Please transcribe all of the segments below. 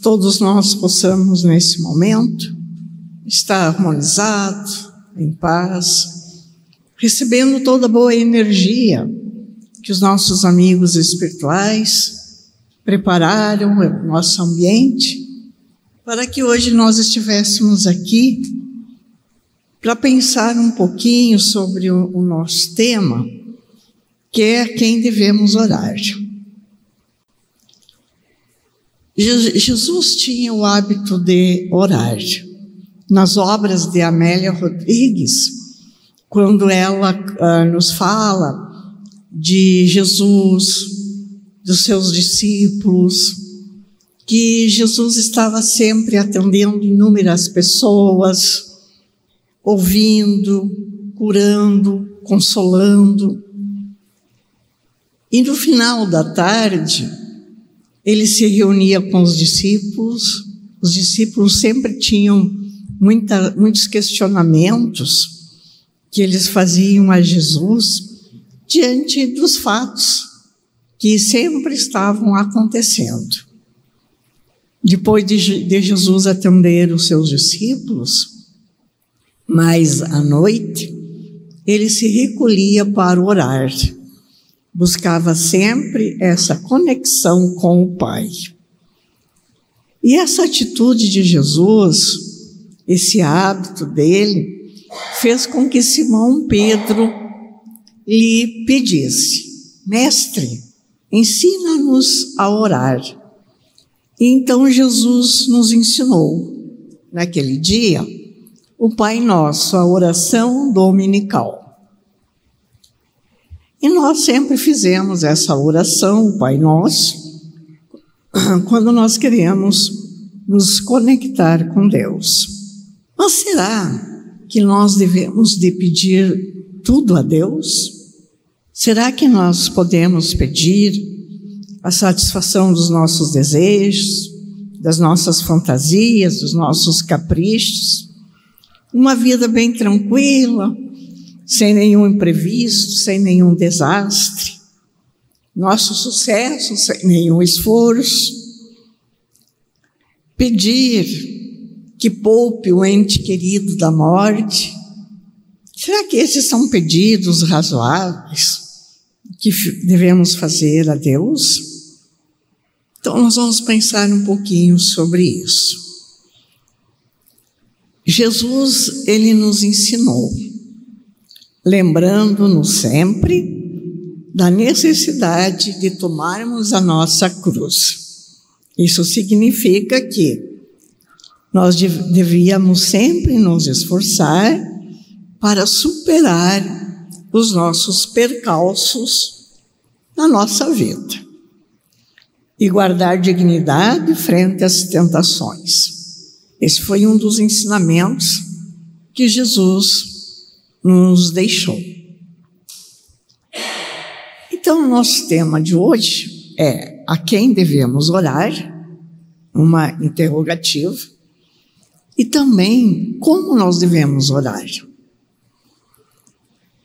todos nós possamos, nesse momento, estar harmonizado, em paz, recebendo toda a boa energia que os nossos amigos espirituais prepararam o nosso ambiente para que hoje nós estivéssemos aqui para pensar um pouquinho sobre o, o nosso tema, que é a quem devemos orar. Jesus tinha o hábito de orar. Nas obras de Amélia Rodrigues, quando ela uh, nos fala de Jesus, dos seus discípulos, que Jesus estava sempre atendendo inúmeras pessoas, ouvindo, curando, consolando. E no final da tarde, ele se reunia com os discípulos, os discípulos sempre tinham muita, muitos questionamentos que eles faziam a Jesus diante dos fatos que sempre estavam acontecendo. Depois de, de Jesus atender os seus discípulos, mais à noite, ele se recolhia para orar buscava sempre essa conexão com o Pai. E essa atitude de Jesus, esse hábito dele, fez com que Simão Pedro lhe pedisse: Mestre, ensina-nos a orar. E então Jesus nos ensinou, naquele dia, o Pai Nosso, a oração dominical. E nós sempre fizemos essa oração, Pai Nosso, quando nós queremos nos conectar com Deus. Mas será que nós devemos de pedir tudo a Deus? Será que nós podemos pedir a satisfação dos nossos desejos, das nossas fantasias, dos nossos caprichos? Uma vida bem tranquila, sem nenhum imprevisto, sem nenhum desastre, nosso sucesso sem nenhum esforço. Pedir que poupe o ente querido da morte. Será que esses são pedidos razoáveis que devemos fazer a Deus? Então, nós vamos pensar um pouquinho sobre isso. Jesus, ele nos ensinou lembrando-nos sempre da necessidade de tomarmos a nossa cruz. Isso significa que nós devíamos sempre nos esforçar para superar os nossos percalços na nossa vida e guardar dignidade frente às tentações. Esse foi um dos ensinamentos que Jesus nos deixou. Então, o nosso tema de hoje é a quem devemos orar, uma interrogativa, e também como nós devemos orar.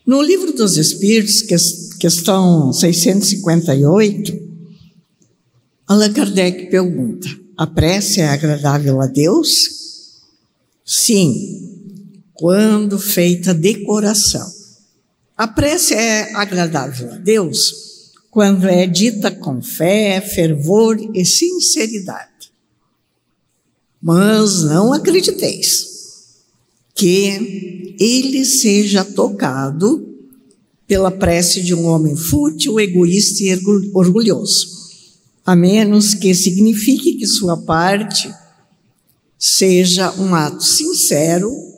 No livro dos Espíritos, questão 658, Allan Kardec pergunta: a prece é agradável a Deus? Sim, quando feita de coração. A prece é agradável a Deus quando é dita com fé, fervor e sinceridade. Mas não acrediteis que ele seja tocado pela prece de um homem fútil, egoísta e orgulhoso, a menos que signifique que sua parte seja um ato sincero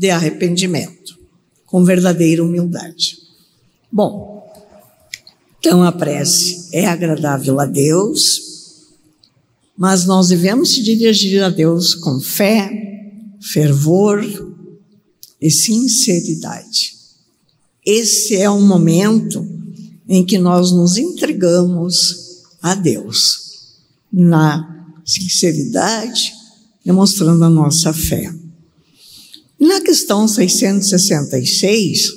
de arrependimento, com verdadeira humildade. Bom, então a prece é agradável a Deus, mas nós devemos dirigir a Deus com fé, fervor e sinceridade. Esse é o momento em que nós nos entregamos a Deus, na sinceridade, demonstrando a nossa fé. Na questão 666,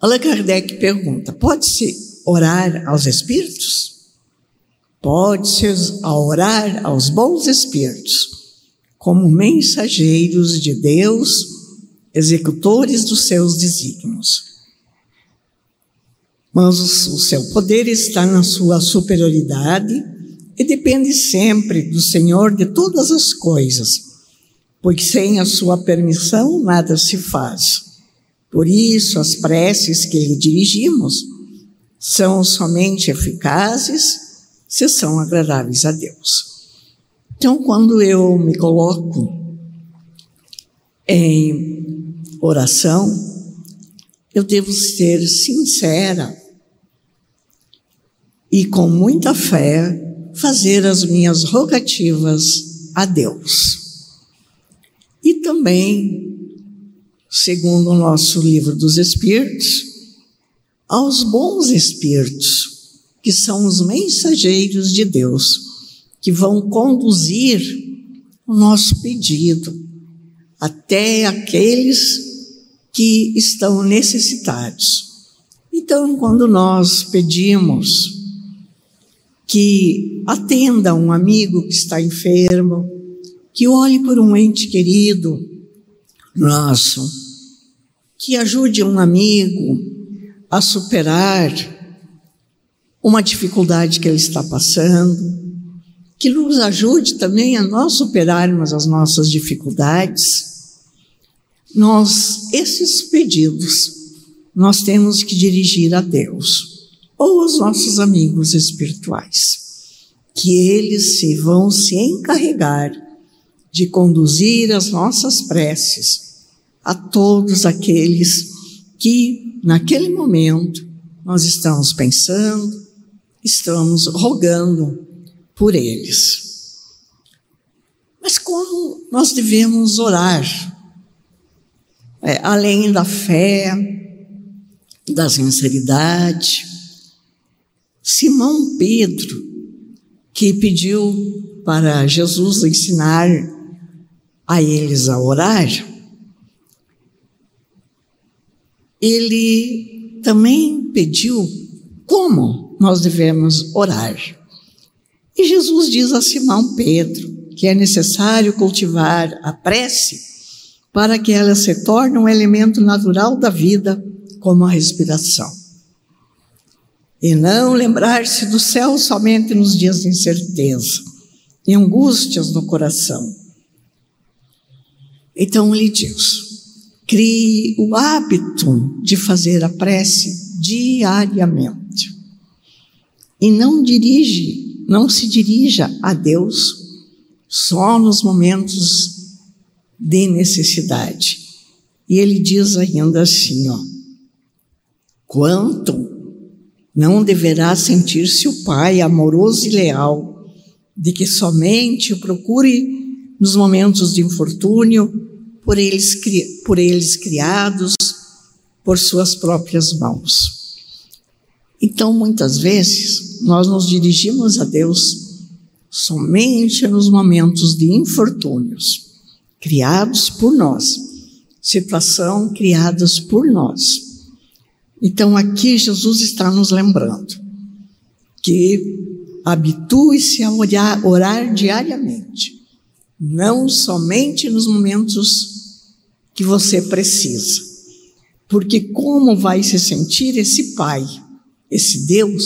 Allan Kardec pergunta: pode-se orar aos espíritos? pode-se orar aos bons espíritos, como mensageiros de Deus, executores dos seus desígnios. Mas o seu poder está na sua superioridade e depende sempre do Senhor de todas as coisas, pois sem a sua permissão nada se faz. Por isso, as preces que lhe dirigimos são somente eficazes se são agradáveis a Deus. Então, quando eu me coloco em oração, eu devo ser sincera e com muita fé fazer as minhas rogativas a Deus. E também, segundo o nosso livro dos Espíritos, aos bons espíritos que são os mensageiros de Deus, que vão conduzir o nosso pedido até aqueles que estão necessitados. Então, quando nós pedimos que atenda um amigo que está enfermo, que olhe por um ente querido nosso, que ajude um amigo a superar uma dificuldade que ele está passando, que nos ajude também a nós superarmos as nossas dificuldades. Nós, esses pedidos, nós temos que dirigir a Deus ou aos nossos amigos espirituais, que eles se vão se encarregar de conduzir as nossas preces a todos aqueles que, naquele momento, nós estamos pensando, estamos rogando por eles. Mas como nós devemos orar? É, além da fé, da sinceridade. Simão Pedro, que pediu para Jesus ensinar a eles a orar, ele também pediu como nós devemos orar. E Jesus diz a Simão Pedro que é necessário cultivar a prece para que ela se torne um elemento natural da vida, como a respiração. E não lembrar-se do céu somente nos dias de incerteza e angústias no coração. Então ele diz: crie o hábito de fazer a prece diariamente e não dirige, não se dirija a Deus só nos momentos de necessidade. E ele diz ainda assim, ó: Quanto não deverá sentir-se o Pai amoroso e leal, de que somente o procure nos momentos de infortúnio, por eles, por eles criados por suas próprias mãos. Então, muitas vezes, nós nos dirigimos a Deus somente nos momentos de infortúnios, criados por nós, situação criadas por nós. Então, aqui Jesus está nos lembrando que habitue-se a orar, orar diariamente, não somente nos momentos que você precisa. Porque como vai se sentir esse pai esse Deus,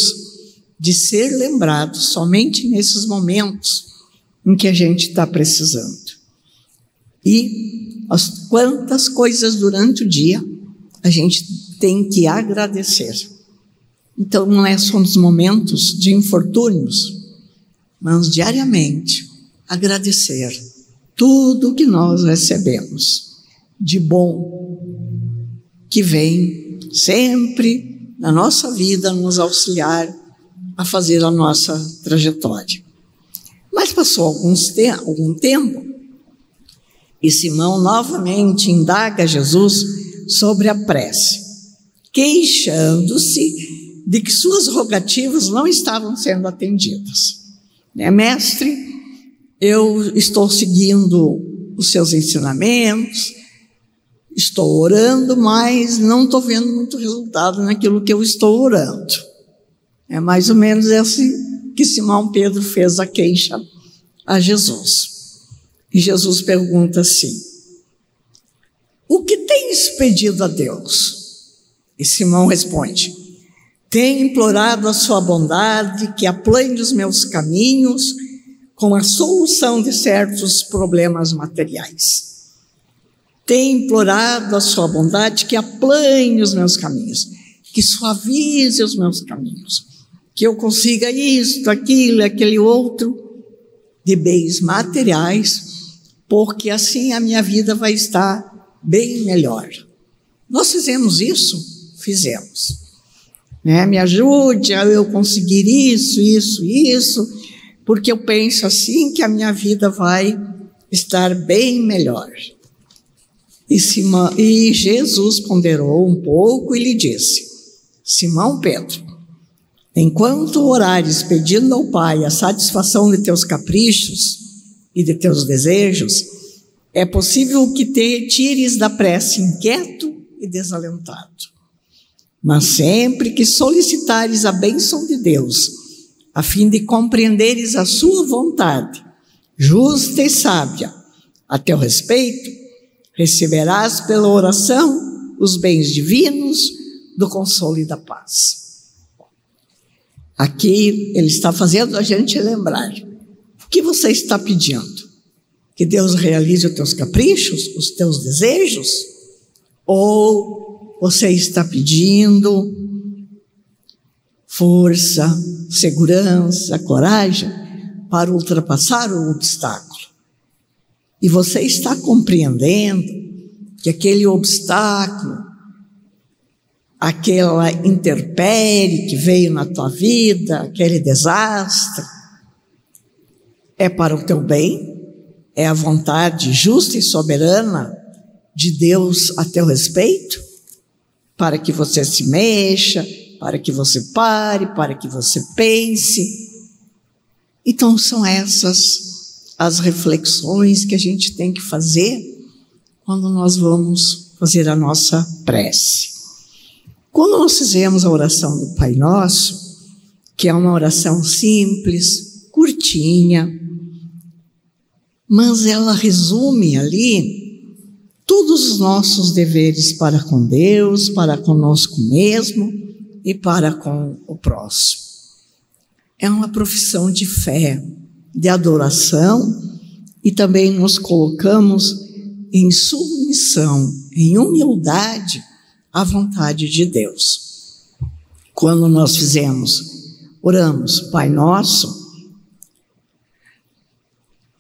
de ser lembrado somente nesses momentos em que a gente está precisando. E as quantas coisas durante o dia a gente tem que agradecer. Então não é só nos momentos de infortúnios, mas diariamente agradecer tudo que nós recebemos de bom que vem sempre na nossa vida, nos auxiliar a fazer a nossa trajetória. Mas passou alguns te algum tempo e Simão novamente indaga Jesus sobre a prece, queixando-se de que suas rogativas não estavam sendo atendidas. Né, mestre, eu estou seguindo os seus ensinamentos, Estou orando, mas não estou vendo muito resultado naquilo que eu estou orando. É mais ou menos esse que Simão Pedro fez a queixa a Jesus. E Jesus pergunta assim: O que tens pedido a Deus? E Simão responde: Tenho implorado a sua bondade que aplane os meus caminhos com a solução de certos problemas materiais. Tenho implorado a sua bondade que aplane os meus caminhos, que suavize os meus caminhos, que eu consiga isto, aquilo, aquele outro de bens materiais, porque assim a minha vida vai estar bem melhor. Nós fizemos isso? Fizemos. Né? Me ajude a eu conseguir isso, isso, isso, porque eu penso assim que a minha vida vai estar bem melhor. E, Simão, e Jesus ponderou um pouco e lhe disse: Simão Pedro, enquanto orares pedindo ao Pai a satisfação de teus caprichos e de teus desejos, é possível que te retires da prece inquieto e desalentado. Mas sempre que solicitares a bênção de Deus, a fim de compreenderes a sua vontade, justa e sábia, a teu respeito, receberás pela oração os bens divinos do consolo e da paz. Aqui ele está fazendo a gente lembrar o que você está pedindo? Que Deus realize os teus caprichos, os teus desejos? Ou você está pedindo força, segurança, coragem para ultrapassar o obstáculo? E você está compreendendo que aquele obstáculo, aquela interpérie que veio na tua vida, aquele desastre, é para o teu bem, é a vontade justa e soberana de Deus a teu respeito, para que você se mexa, para que você pare, para que você pense. Então são essas as reflexões que a gente tem que fazer quando nós vamos fazer a nossa prece. Quando nós fizemos a oração do Pai Nosso, que é uma oração simples, curtinha, mas ela resume ali todos os nossos deveres para com Deus, para conosco mesmo e para com o próximo. É uma profissão de fé, de adoração e também nos colocamos em submissão, em humildade à vontade de Deus. Quando nós fizemos, oramos, Pai Nosso,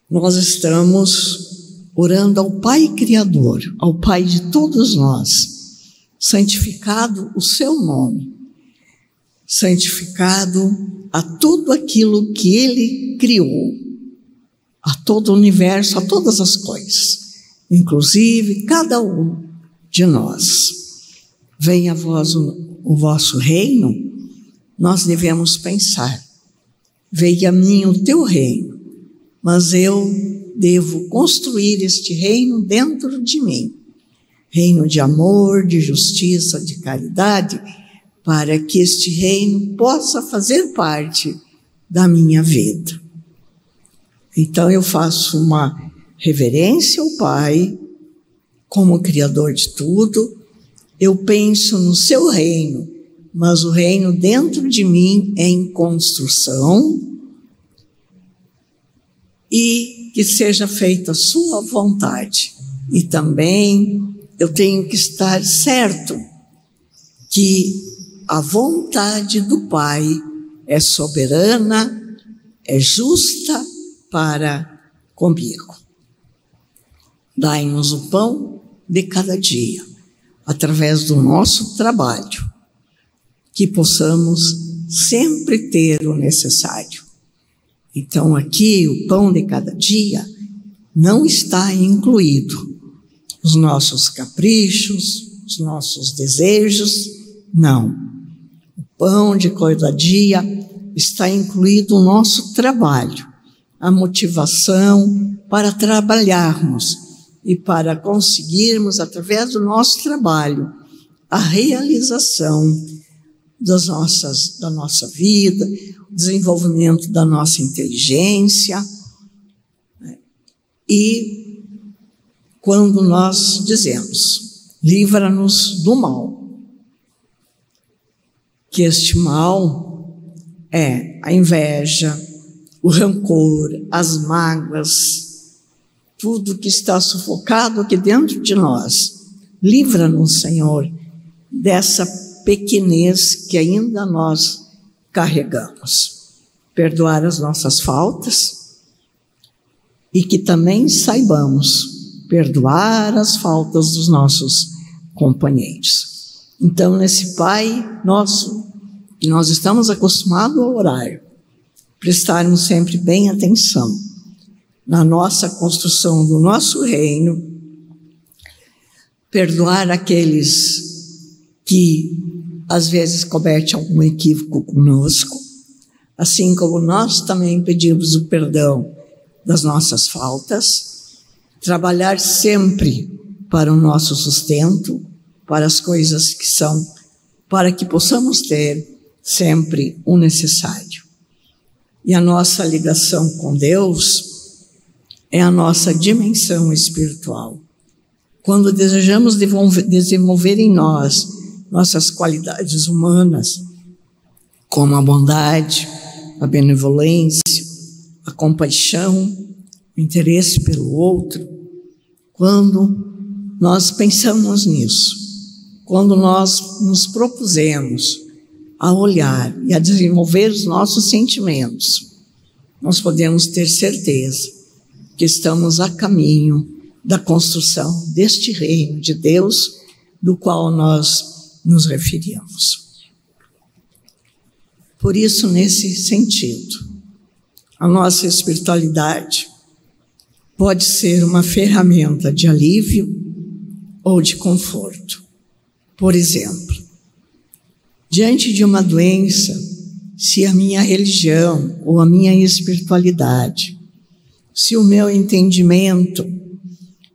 nós estamos orando ao Pai Criador, ao Pai de todos nós, santificado o seu nome, santificado a tudo aquilo que ele criou, a todo o universo, a todas as coisas, inclusive cada um de nós. Venha a vós o, o vosso reino, nós devemos pensar, venha a mim o teu reino, mas eu devo construir este reino dentro de mim. Reino de amor, de justiça, de caridade, para que este reino possa fazer parte da minha vida. Então eu faço uma reverência ao Pai como Criador de tudo, eu penso no seu reino, mas o reino dentro de mim é em construção e que seja feita a sua vontade. E também eu tenho que estar certo que a vontade do Pai é soberana, é justa para comigo. Dai-nos o pão de cada dia, através do nosso trabalho, que possamos sempre ter o necessário. Então, aqui, o pão de cada dia não está incluído os nossos caprichos, os nossos desejos, não pão de cada dia, está incluído o nosso trabalho, a motivação para trabalharmos e para conseguirmos, através do nosso trabalho, a realização das nossas, da nossa vida, o desenvolvimento da nossa inteligência. Né? E quando nós dizemos, livra-nos do mal, que este mal é a inveja, o rancor, as mágoas, tudo que está sufocado aqui dentro de nós. Livra-nos, Senhor, dessa pequenez que ainda nós carregamos. Perdoar as nossas faltas e que também saibamos perdoar as faltas dos nossos companheiros. Então, nesse Pai nosso, nós estamos acostumados a orar, prestarmos sempre bem atenção na nossa construção do nosso reino, perdoar aqueles que às vezes comete algum equívoco conosco, assim como nós também pedimos o perdão das nossas faltas, trabalhar sempre para o nosso sustento, para as coisas que são, para que possamos ter sempre o necessário. E a nossa ligação com Deus é a nossa dimensão espiritual. Quando desejamos desenvolver em nós nossas qualidades humanas, como a bondade, a benevolência, a compaixão, o interesse pelo outro, quando nós pensamos nisso, quando nós nos propusemos a olhar e a desenvolver os nossos sentimentos, nós podemos ter certeza que estamos a caminho da construção deste reino de Deus, do qual nós nos referíamos. Por isso, nesse sentido, a nossa espiritualidade pode ser uma ferramenta de alívio ou de conforto. Por exemplo, diante de uma doença, se a minha religião ou a minha espiritualidade, se o meu entendimento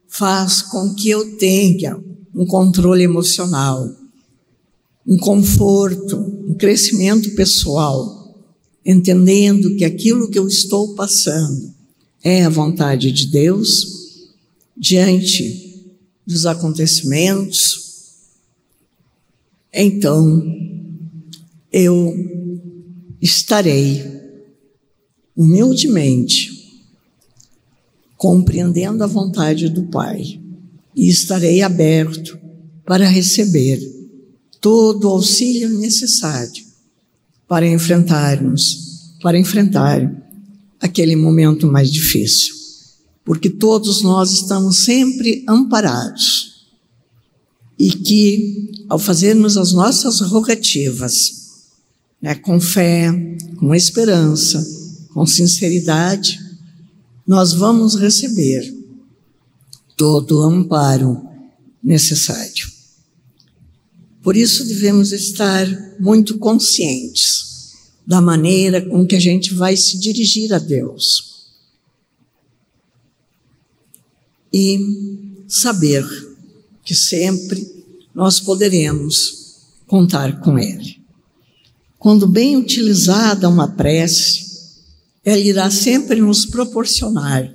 faz com que eu tenha um controle emocional, um conforto, um crescimento pessoal, entendendo que aquilo que eu estou passando é a vontade de Deus, diante dos acontecimentos, então eu estarei humildemente compreendendo a vontade do Pai e estarei aberto para receber todo o auxílio necessário para enfrentarmos, para enfrentar aquele momento mais difícil. Porque todos nós estamos sempre amparados e que, ao fazermos as nossas rogativas, né, com fé, com esperança, com sinceridade, nós vamos receber todo o amparo necessário. Por isso devemos estar muito conscientes da maneira com que a gente vai se dirigir a Deus. E saber que sempre nós poderemos contar com Ele. Quando bem utilizada uma prece, ela irá sempre nos proporcionar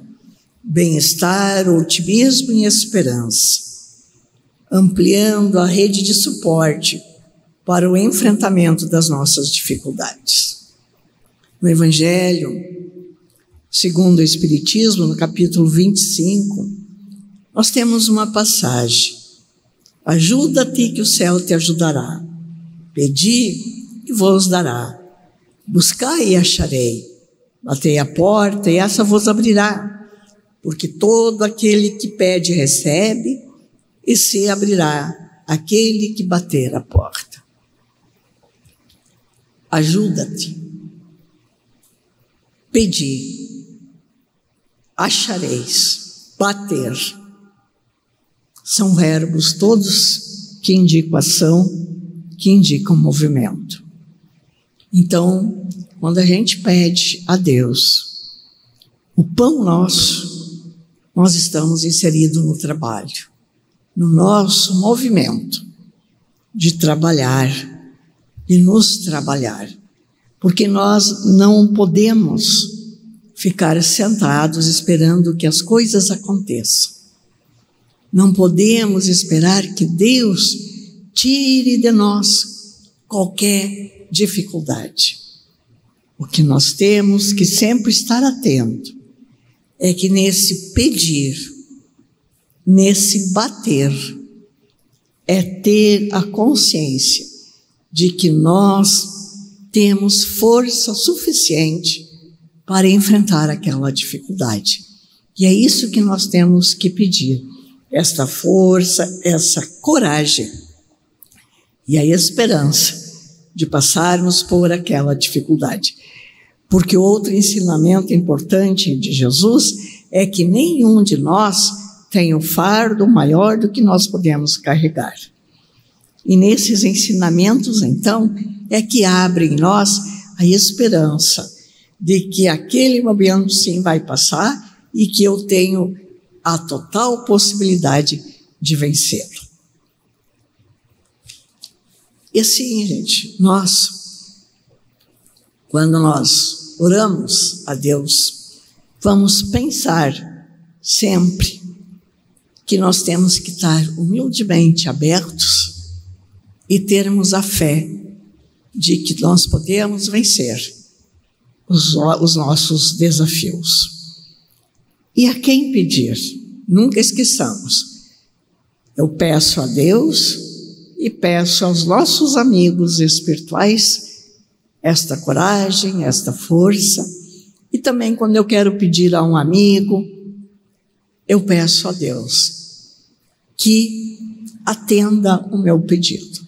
bem-estar, otimismo e esperança, ampliando a rede de suporte para o enfrentamento das nossas dificuldades. No Evangelho, segundo o Espiritismo, no capítulo 25, nós temos uma passagem: Ajuda-te que o céu te ajudará. Pedi e vos dará. Buscai e acharei. Batei a porta e essa vos abrirá. Porque todo aquele que pede recebe, e se abrirá aquele que bater a porta. Ajuda-te. Pedi. Achareis. Bater. São verbos todos que indicam ação, que indicam movimento. Então, quando a gente pede a Deus o pão nosso, nós estamos inseridos no trabalho, no nosso movimento de trabalhar de nos trabalhar, porque nós não podemos ficar sentados esperando que as coisas aconteçam. Não podemos esperar que Deus tire de nós qualquer dificuldade. O que nós temos que sempre estar atento é que nesse pedir, nesse bater, é ter a consciência de que nós temos força suficiente para enfrentar aquela dificuldade. E é isso que nós temos que pedir: esta força, essa coragem e a esperança de passarmos por aquela dificuldade. Porque outro ensinamento importante de Jesus é que nenhum de nós tem o fardo maior do que nós podemos carregar. E nesses ensinamentos, então, é que abre em nós a esperança de que aquele momento sim vai passar e que eu tenho a total possibilidade de vencê-lo. E assim, gente, nós, quando nós oramos a Deus, vamos pensar sempre que nós temos que estar humildemente abertos e termos a fé de que nós podemos vencer os, os nossos desafios. E a quem pedir? Nunca esqueçamos. Eu peço a Deus e peço aos nossos amigos espirituais esta coragem, esta força. E também quando eu quero pedir a um amigo, eu peço a Deus que atenda o meu pedido.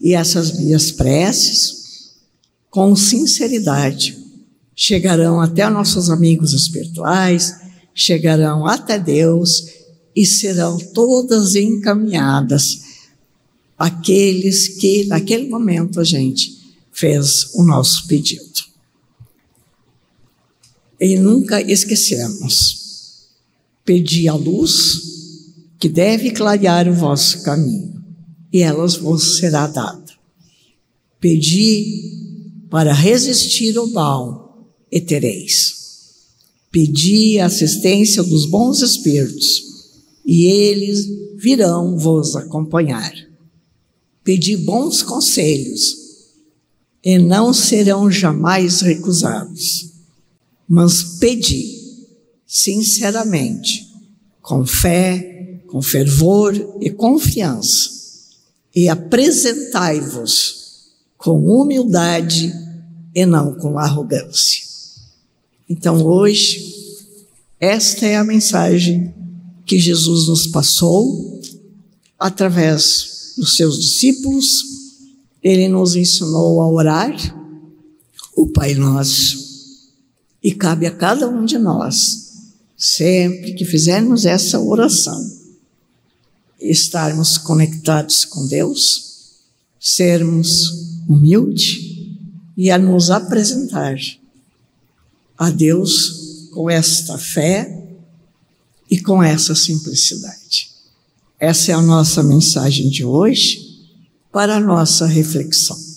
E essas minhas preces, com sinceridade, chegarão até nossos amigos espirituais, chegarão até Deus e serão todas encaminhadas aqueles que, naquele momento, a gente fez o nosso pedido. E nunca esquecemos: pedi a luz que deve clarear o vosso caminho, e ela vos será dada. Pedi para resistir ao mal, e tereis. Pedi a assistência dos bons espíritos, e eles virão vos acompanhar Pedi bons conselhos, e não serão jamais recusados. Mas pedi, sinceramente, com fé, com fervor e confiança, e apresentai-vos com humildade e não com arrogância. Então hoje, esta é a mensagem que Jesus nos passou através dos seus discípulos, ele nos ensinou a orar o Pai Nosso. E cabe a cada um de nós, sempre que fizermos essa oração, estarmos conectados com Deus, sermos humildes e a nos apresentar a Deus com esta fé e com essa simplicidade. Essa é a nossa mensagem de hoje para a nossa reflexão.